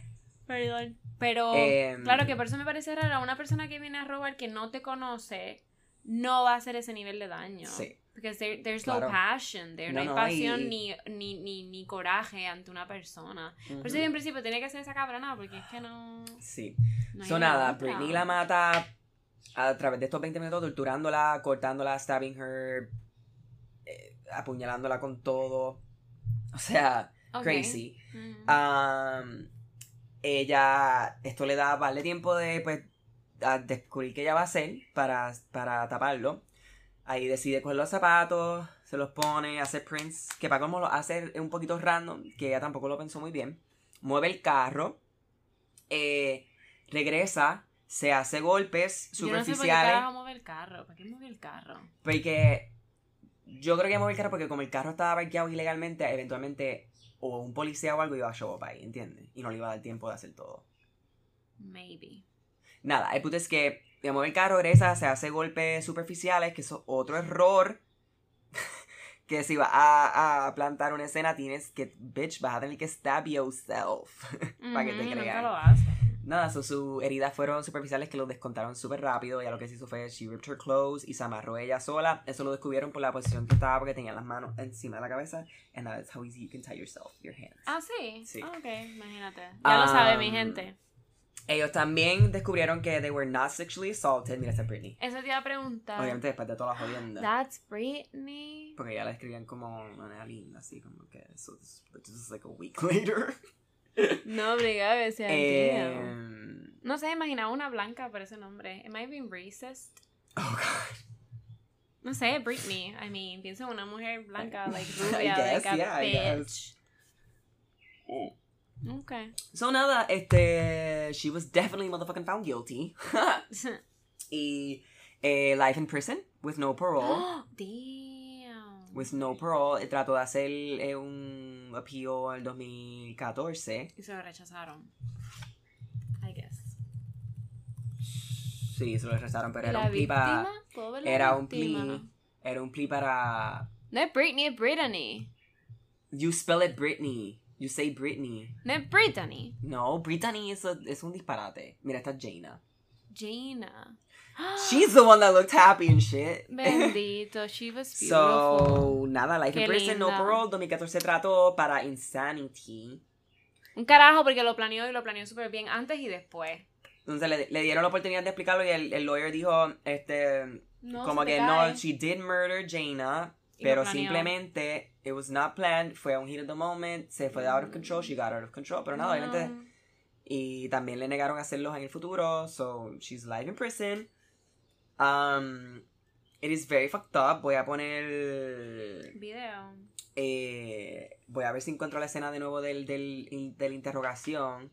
[SPEAKER 2] perdón. Pero,
[SPEAKER 1] Em,
[SPEAKER 2] claro que por eso me parece raro. Una persona que viene a robar que no te conoce no va a hacer ese nivel de daño.
[SPEAKER 1] Sí.
[SPEAKER 2] Porque there, there's
[SPEAKER 1] Claro.
[SPEAKER 2] no passion there. No,
[SPEAKER 1] No,
[SPEAKER 2] hay
[SPEAKER 1] no,
[SPEAKER 2] pasión
[SPEAKER 1] y-
[SPEAKER 2] ni, ni, ni, ni coraje ante una persona. Por eso en principio tenía que ser esa cabronada porque es que no.
[SPEAKER 1] Sí.
[SPEAKER 2] no hay
[SPEAKER 1] So nada. Britney la mata a través de estos 20 minutos, torturándola, cortándola, stabbing her, eh, apuñalándola con todo. O sea, crazy.
[SPEAKER 2] Mm.
[SPEAKER 1] Um, ella, esto le da vale tiempo de, pues, a descubrir qué ella va a hacer para, para taparlo. Ahí decide coger los zapatos, se los pone, hace prints, que para cómo lo hace un poquito random, que ella tampoco lo pensó muy bien. Mueve el carro, eh, regresa, se hace golpes
[SPEAKER 2] Yo no sé por qué
[SPEAKER 1] superficiales.
[SPEAKER 2] el carro. ¿Para qué mueve el carro?
[SPEAKER 1] Porque yo creo que movió el carro porque como el carro estaba parqueado ilegalmente, eventualmente o un policía o algo iba a show up ahí, ¿entiendes? Y no le iba a dar tiempo de hacer todo.
[SPEAKER 2] Maybe.
[SPEAKER 1] Nada, el punto es que me mueve el carro, regresa, se hace golpes superficiales, que es otro error. [LAUGHS] que si vas a, a plantar una escena tienes que, bitch, vas a tener que stab yourself. [LAUGHS] Para que te
[SPEAKER 2] Nunca
[SPEAKER 1] crean.
[SPEAKER 2] lo hace.
[SPEAKER 1] Nada, so, sus heridas fueron superficiales que los descontaron súper rápido. Ya lo que se hizo fue, she ripped her clothes y se amarró ella sola. Eso lo descubrieron por la posición que estaba porque tenía las manos encima de la cabeza. And that's how easy you can tie yourself, your hands.
[SPEAKER 2] Ah, sí.
[SPEAKER 1] Sí.
[SPEAKER 2] Ah, ok, imagínate. Ya lo sabe mi
[SPEAKER 1] Um,
[SPEAKER 2] gente.
[SPEAKER 1] Ellos también descubrieron que they were not sexually assaulted. Mira, esta es Britney.
[SPEAKER 2] Eso te iba a preguntar.
[SPEAKER 1] Obviamente después de toda la jodienda.
[SPEAKER 2] That's Britney.
[SPEAKER 1] Porque ya la escribían como una linda, así como que. So this, this is like a week [LAUGHS] later.
[SPEAKER 2] No, obligado a sea
[SPEAKER 1] Eh,
[SPEAKER 2] No sé, imaginaba una blanca por ese nombre. Am I being racist?
[SPEAKER 1] oh, God.
[SPEAKER 2] No sé, Britney. I mean, pienso en una mujer blanca, [LAUGHS] like rubia,
[SPEAKER 1] guess,
[SPEAKER 2] like a
[SPEAKER 1] yeah,
[SPEAKER 2] bitch. Okay.
[SPEAKER 1] So nada, este. She was definitely motherfucking found guilty. [LAUGHS] [LAUGHS] y. eh, life in prison with no parole. [GASPS]
[SPEAKER 2] Damn.
[SPEAKER 1] With no parole. eh, Trató de hacer eh, un appeal en el 2014.
[SPEAKER 2] Y se lo rechazaron. I guess.
[SPEAKER 1] Sí, se lo rechazaron, pero
[SPEAKER 2] ¿Y
[SPEAKER 1] era un plea para. Era un plea. Era un plea para.
[SPEAKER 2] No es Britney, es Brittany.
[SPEAKER 1] You spell it Britney. You say Britney.
[SPEAKER 2] No es Brittany.
[SPEAKER 1] No, Brittany es, un disparate. Mira, esta es Jaina.
[SPEAKER 2] Jaina.
[SPEAKER 1] She's the one that looked happy and shit.
[SPEAKER 2] Bendito, she was [LAUGHS] beautiful.
[SPEAKER 1] So, nada, Life in
[SPEAKER 2] Qué
[SPEAKER 1] Prison, no parole, 2014 trató para Insanity.
[SPEAKER 2] Un carajo porque lo planeó y lo planeó súper bien antes y después.
[SPEAKER 1] Entonces le, le dieron la oportunidad de explicarlo y el, el lawyer dijo, este,
[SPEAKER 2] No,
[SPEAKER 1] como que
[SPEAKER 2] cae.
[SPEAKER 1] no, she did murder Jaina,
[SPEAKER 2] Y
[SPEAKER 1] pero simplemente, it was not planned, fue un hit of the moment, se fue out of control, she got out of control, pero nada, obviamente,
[SPEAKER 2] No.
[SPEAKER 1] y también le negaron hacerlos en el futuro, so she's live in prison. Um, it is very fucked up, voy a poner...
[SPEAKER 2] Video.
[SPEAKER 1] Eh, voy a ver si encuentro la escena de nuevo del, del, de la interrogación.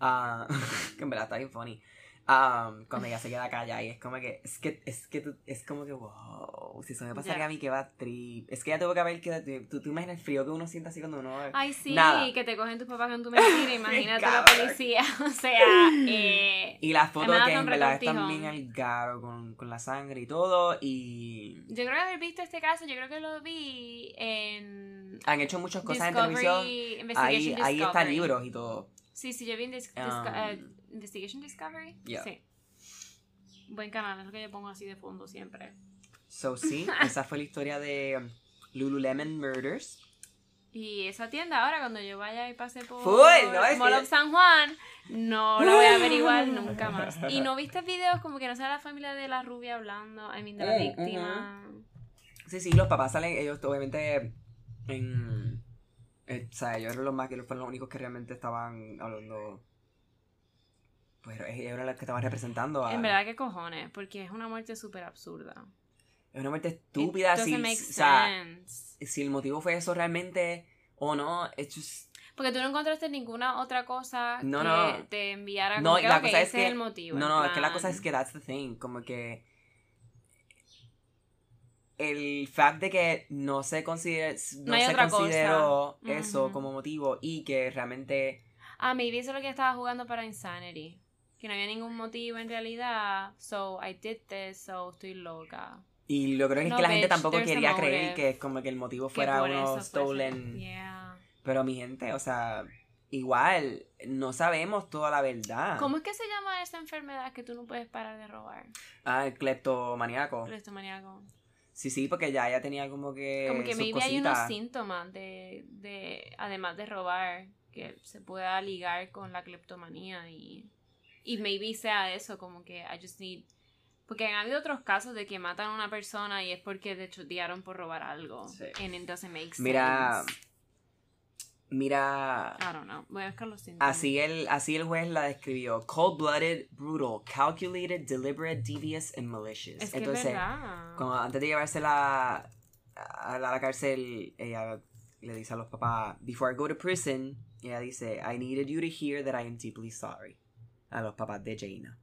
[SPEAKER 1] Ah, [LAUGHS] que en verdad está bien funny. Um, cuando ella se queda callada y es como que, es que, es que tú- es como que, wow, si eso me pasaría
[SPEAKER 2] Ya.
[SPEAKER 1] a mí que va trip. Es que ya tuvo que haber que, tú, tú imaginas el frío que uno siente así cuando uno...
[SPEAKER 2] Ay, sí,
[SPEAKER 1] Nada.
[SPEAKER 2] que te cogen tus papás con tu mentira. [LAUGHS] Imagínate la policía. [LAUGHS] O sea, eh,
[SPEAKER 1] Y las fotos que en verdad están bien al garo con, con la sangre y todo y...
[SPEAKER 2] yo creo que haber visto este caso, yo creo que lo vi en
[SPEAKER 1] Han hecho muchas cosas en televisión.
[SPEAKER 2] Discovery,
[SPEAKER 1] Ahí, ahí están
[SPEAKER 2] Discovery.
[SPEAKER 1] libros y todo.
[SPEAKER 2] Sí, sí, yo vi en
[SPEAKER 1] Um,
[SPEAKER 2] eh, Investigation Discovery.
[SPEAKER 1] Yeah.
[SPEAKER 2] Sí. Buen canal, es lo que yo pongo así de fondo siempre.
[SPEAKER 1] So, sí, [LAUGHS] esa fue la historia de um, Lululemon Murders.
[SPEAKER 2] Y esa tienda ahora, cuando yo vaya y pase por
[SPEAKER 1] Full, no, es
[SPEAKER 2] Mall
[SPEAKER 1] que-
[SPEAKER 2] of San Juan, no la voy a averiguar [LAUGHS] nunca más. Y no viste videos como que no sea la familia de la rubia hablando, I mean, de la
[SPEAKER 1] Mm,
[SPEAKER 2] víctima.
[SPEAKER 1] Sí, sí, los papás salen, ellos obviamente en... eh, o sea, ellos eran los más que fueron los únicos que realmente estaban hablando... Pues ellos eran los que estaban representando a...
[SPEAKER 2] En verdad, ¿qué cojones? Porque es una muerte súper absurda.
[SPEAKER 1] Es una muerte estúpida, si, o sea, si el motivo fue eso realmente o no, it's just...
[SPEAKER 2] Porque tú no encontraste ninguna otra cosa
[SPEAKER 1] No,
[SPEAKER 2] que
[SPEAKER 1] no.
[SPEAKER 2] te enviara
[SPEAKER 1] No,
[SPEAKER 2] como que,
[SPEAKER 1] la
[SPEAKER 2] ok,
[SPEAKER 1] cosa es
[SPEAKER 2] ese
[SPEAKER 1] que-
[SPEAKER 2] es el motivo.
[SPEAKER 1] No, no, es que la cosa es que that's the thing, como que el fact de que no se considera no, se
[SPEAKER 2] cosa.
[SPEAKER 1] consideró eso como motivo y que realmente
[SPEAKER 2] Ah, maybe eso es lo que estaba jugando para Insanity. Que no había ningún motivo en realidad. So I did this, so estoy loca.
[SPEAKER 1] y lo creo que es
[SPEAKER 2] No,
[SPEAKER 1] que la gente
[SPEAKER 2] bitch,
[SPEAKER 1] tampoco
[SPEAKER 2] there's a
[SPEAKER 1] quería creer que es como que el motivo fuera uno stolen
[SPEAKER 2] Yeah.
[SPEAKER 1] pero mi gente o sea igual no sabemos toda la verdad
[SPEAKER 2] ¿Cómo es que se llama esa enfermedad que tú no puedes parar de robar?
[SPEAKER 1] ah el cleptomaníaco
[SPEAKER 2] Cleptomaníaco.
[SPEAKER 1] sí sí porque ya ella tenía como que
[SPEAKER 2] Como que maybe hay unos
[SPEAKER 1] cositas.
[SPEAKER 2] síntomas de, de, además de robar, que se pueda ligar con la cleptomanía y, y maybe sea eso, como que I just need... Porque han habido otros casos de que matan a una persona y es porque te chutearon por robar algo.
[SPEAKER 1] Sí.
[SPEAKER 2] And it doesn't make sense.
[SPEAKER 1] mira mira
[SPEAKER 2] I don't know. Voy a buscar los síntomas.
[SPEAKER 1] Así el, así el juez la describió. Cold-blooded, brutal, calculated, deliberate, devious, and malicious.
[SPEAKER 2] Es que
[SPEAKER 1] Entonces,
[SPEAKER 2] es verdad.
[SPEAKER 1] cuando- antes de llevársela a la, a la cárcel, ella le dice a los papás, before I go to prison, ella dice, I needed you to hear that I am deeply sorry. A los papás de Jaina.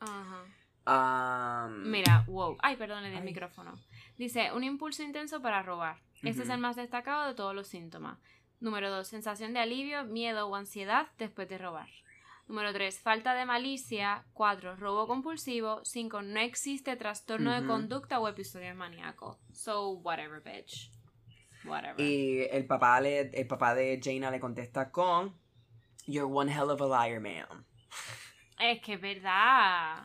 [SPEAKER 2] Ajá.
[SPEAKER 1] Um,
[SPEAKER 2] Mira, wow. Ay, perdón, le di el micrófono. Dice, un impulso intenso para robar. Este es el más destacado de todos los síntomas. Número 2, sensación de alivio, miedo o ansiedad después de robar. Número 3, falta de malicia. 4, robo compulsivo. 5, no existe trastorno de conducta o episodio maníaco. So, whatever, bitch. Whatever.
[SPEAKER 1] Y el papá, le, el papá de Jaina le contesta con, You're one hell of a liar, ma'am.
[SPEAKER 2] Es que es verdad.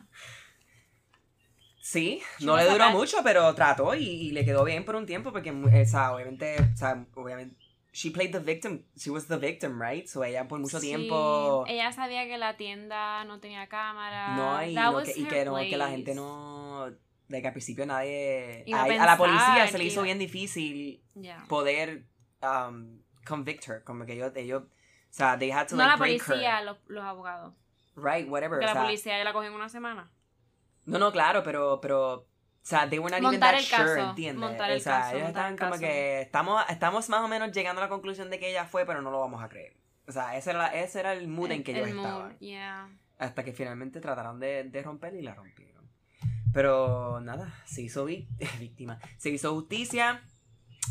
[SPEAKER 1] Sí,
[SPEAKER 2] She
[SPEAKER 1] no le duró mucho, pero trató y, y le quedó bien por un tiempo porque, mu- eh, o sea, obviamente, o sea, obviamente, she played the victim. She was the victim, right? So ella por mucho
[SPEAKER 2] Sí,
[SPEAKER 1] tiempo.
[SPEAKER 2] Ella sabía que la tienda no tenía cámara.
[SPEAKER 1] No, y, no, que, y que, no, que la gente no. De que al principio nadie.
[SPEAKER 2] A
[SPEAKER 1] a, la policía se le hizo
[SPEAKER 2] iba-
[SPEAKER 1] bien difícil
[SPEAKER 2] Ya.
[SPEAKER 1] poder um, convict her. Como que ellos. ellos o sea, they had to
[SPEAKER 2] No
[SPEAKER 1] like
[SPEAKER 2] la
[SPEAKER 1] break
[SPEAKER 2] policía,
[SPEAKER 1] her.
[SPEAKER 2] los, los abogados.
[SPEAKER 1] Right, whatever.
[SPEAKER 2] Que
[SPEAKER 1] o
[SPEAKER 2] la
[SPEAKER 1] sea,
[SPEAKER 2] policía ya la cogió en una semana.
[SPEAKER 1] No, no, claro, pero, pero, o sea, they were not even
[SPEAKER 2] Montar
[SPEAKER 1] that
[SPEAKER 2] el
[SPEAKER 1] sure,
[SPEAKER 2] caso,
[SPEAKER 1] ¿entiendes?
[SPEAKER 2] montar
[SPEAKER 1] o
[SPEAKER 2] el
[SPEAKER 1] sea,
[SPEAKER 2] caso,
[SPEAKER 1] ellos estaban
[SPEAKER 2] el
[SPEAKER 1] como
[SPEAKER 2] caso.
[SPEAKER 1] que estamos, estamos más o menos llegando a la conclusión de que ella fue, pero no lo vamos a creer. O sea, ese era, ese era el mood en que
[SPEAKER 2] El-
[SPEAKER 1] ellos
[SPEAKER 2] el
[SPEAKER 1] estaban.
[SPEAKER 2] yeah.
[SPEAKER 1] Hasta que finalmente trataron de, de romper y la rompieron. Pero nada, se hizo [LAUGHS] víctima. Se hizo justicia.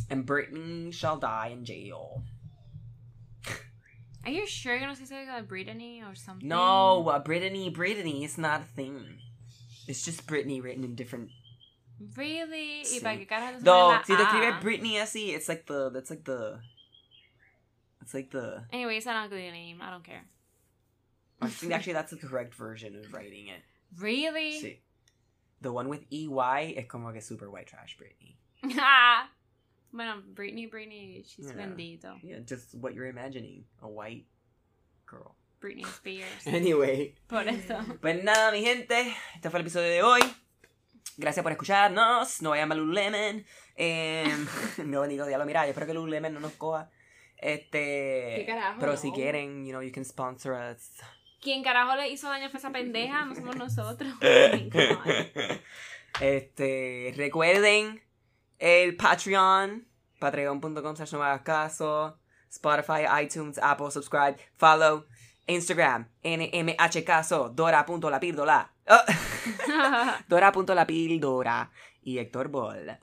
[SPEAKER 1] And Britney shall die in jail.
[SPEAKER 2] Are you sure que no se dice like Brittany or something?
[SPEAKER 1] No, uh, Brittany, Brittany is not a thing. It's just Britney written in different
[SPEAKER 2] Really?
[SPEAKER 1] Sí.
[SPEAKER 2] ¿Y para qué carajo
[SPEAKER 1] No, si te escribe Britney así, it's like the, that's like the, it's like the,
[SPEAKER 2] Anyway, it's an ugly name. I don't care.
[SPEAKER 1] I think actually that's the correct version of writing it.
[SPEAKER 2] Really?
[SPEAKER 1] Sí. The one with EY es como que super white trash Britney. [LAUGHS]
[SPEAKER 2] bueno, Britney, Britney, she's
[SPEAKER 1] Yeah.
[SPEAKER 2] bendito.
[SPEAKER 1] Yeah, just what you're imagining, a white girl.
[SPEAKER 2] Britney Spears. [LAUGHS]
[SPEAKER 1] Anyway,
[SPEAKER 2] Por eso.
[SPEAKER 1] pues nada, mi gente, este fue el episodio de hoy. Gracias por escucharnos. No vayan a Lululemon. Eh, no bendito diablo, mira, yo espero que Lululemon no nos coja. Este.
[SPEAKER 2] ¿Qué carajo,
[SPEAKER 1] Pero
[SPEAKER 2] no?
[SPEAKER 1] si quieren, you know, you can sponsor us.
[SPEAKER 2] ¿Quién carajo le hizo daño fue esa pendeja? No somos nosotros. [LAUGHS]
[SPEAKER 1] Este, recuerden el Patreon, patreon.com slash no me hagas caso, Spotify, iTunes, Apple, subscribe, follow, Instagram, nmhcaso, dora.lapíldora, oh, [LAUGHS] [LAUGHS] dora.lapíldora y Héctor Ball.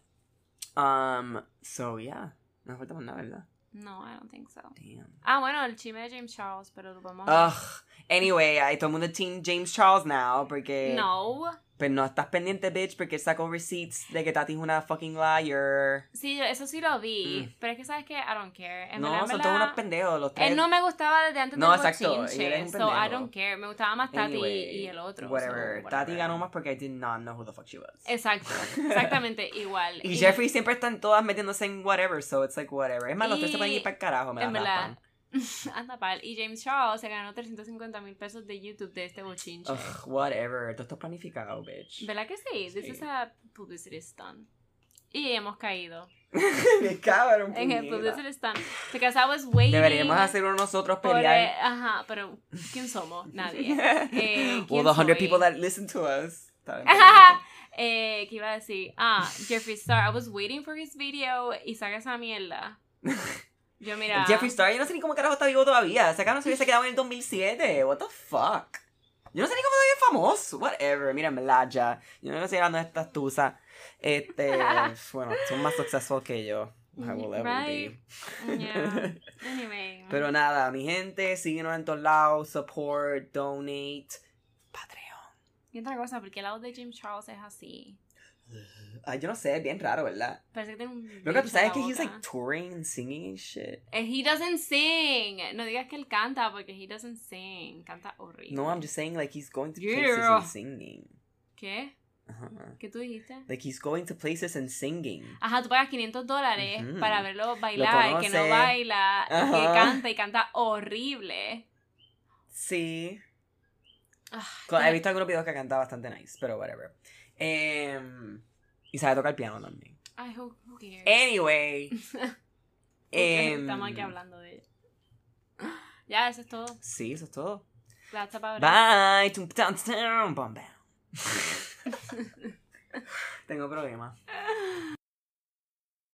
[SPEAKER 1] Um, so yeah, no falta más nada, ¿verdad?
[SPEAKER 2] no, I don't think so.
[SPEAKER 1] Damn.
[SPEAKER 2] Ah, bueno, el chisme de James Charles, pero lo vamos
[SPEAKER 1] Ugh. Anyway, hay todo el mundo Team James Charles now, porque...
[SPEAKER 2] No.
[SPEAKER 1] Pero no estás pendiente, bitch, porque sacó receipts de que Tati es una fucking liar.
[SPEAKER 2] Sí, eso sí lo vi.
[SPEAKER 1] Mm.
[SPEAKER 2] Pero es que, ¿sabes qué? I don't care. En
[SPEAKER 1] no,
[SPEAKER 2] verdad,
[SPEAKER 1] son todos unos pendejos los tres.
[SPEAKER 2] Él no me gustaba desde antes
[SPEAKER 1] No,
[SPEAKER 2] del
[SPEAKER 1] exacto,
[SPEAKER 2] bochinche,
[SPEAKER 1] un
[SPEAKER 2] So, I don't care. Me gustaba más Tati
[SPEAKER 1] Anyway,
[SPEAKER 2] y el otro.
[SPEAKER 1] Whatever.
[SPEAKER 2] so,
[SPEAKER 1] Tati
[SPEAKER 2] whatever.
[SPEAKER 1] ganó más porque I did not know who the fuck she was.
[SPEAKER 2] Exacto. [LAUGHS] Exactamente igual.
[SPEAKER 1] Y Jeffrey siempre están todas metiéndose en whatever, so it's like whatever. Es más, los tres se
[SPEAKER 2] Y-
[SPEAKER 1] pueden ir para el carajo, me
[SPEAKER 2] En verdad. [LAUGHS] Anda pal. Y James Charles se ganó 350 mil pesos de YouTube de este bochinche.
[SPEAKER 1] Ugh, whatever. Todo esto es planificado, bitch.
[SPEAKER 2] ¿Verdad que sí? This
[SPEAKER 1] Sí.
[SPEAKER 2] is a publicity stunt. Y hemos caído [LAUGHS]
[SPEAKER 1] Me cabrón,
[SPEAKER 2] en el publicity stunt. Because I was waiting.
[SPEAKER 1] Deberíamos hacer uno nosotros
[SPEAKER 2] por,
[SPEAKER 1] pelear.
[SPEAKER 2] Ajá, pero ¿quién somos? Nadie. [LAUGHS] Eh,
[SPEAKER 1] well,
[SPEAKER 2] ¿quién
[SPEAKER 1] the hundred
[SPEAKER 2] soy?
[SPEAKER 1] people that listen to us.
[SPEAKER 2] Eh, ¿Qué iba a decir? Ah, Jeffree Star. I was waiting for his video y saca esa mierda. Yo mira.
[SPEAKER 1] Jeffree Star, yo no sé ni cómo carajo está vivo todavía. Ese cabrón se hubiese quedado en el 2007. What the fuck? Yo no sé ni cómo todavía es famoso. Whatever. Mira, en ya. Yo no estoy hablando de estas tusas. Este. [LAUGHS] bueno, son más successful que yo. I will ever
[SPEAKER 2] Right.
[SPEAKER 1] be.
[SPEAKER 2] Yeah. Anyway. [LAUGHS]
[SPEAKER 1] Pero nada, mi gente, síguenos en todos lados. Support, donate. Patreon.
[SPEAKER 2] Y otra cosa, porque el lado de James Charles es así.
[SPEAKER 1] Ay, yo no sé, es bien raro, ¿verdad?
[SPEAKER 2] Parece que tiene un.
[SPEAKER 1] Lo que tú sabes es que he's like touring and singing and shit.
[SPEAKER 2] Eh, He doesn't sing. No digas que él canta porque he doesn't sing. Canta horrible.
[SPEAKER 1] No, I'm just saying like he's going to
[SPEAKER 2] Yeah.
[SPEAKER 1] places and singing.
[SPEAKER 2] ¿Qué?
[SPEAKER 1] Ajá.
[SPEAKER 2] ¿Qué tú dijiste?
[SPEAKER 1] Like he's going to places and singing.
[SPEAKER 2] Ajá, tú pagas 500 dólares
[SPEAKER 1] Ujú.
[SPEAKER 2] para verlo bailar, que no baila, que
[SPEAKER 1] Ajá.
[SPEAKER 2] canta y canta horrible.
[SPEAKER 1] Sí.
[SPEAKER 2] Ah,
[SPEAKER 1] He visto algunos videos que canta bastante nice, pero whatever. Em, y sabe tocar piano también.
[SPEAKER 2] Ay, who, [LAUGHS] who cares?
[SPEAKER 1] Anyway. Em,
[SPEAKER 2] Estamos aquí hablando de Ya, eso es todo.
[SPEAKER 1] Sí, eso es todo.
[SPEAKER 2] That's about.
[SPEAKER 1] Bye. [LAUGHS] Tengo problemas.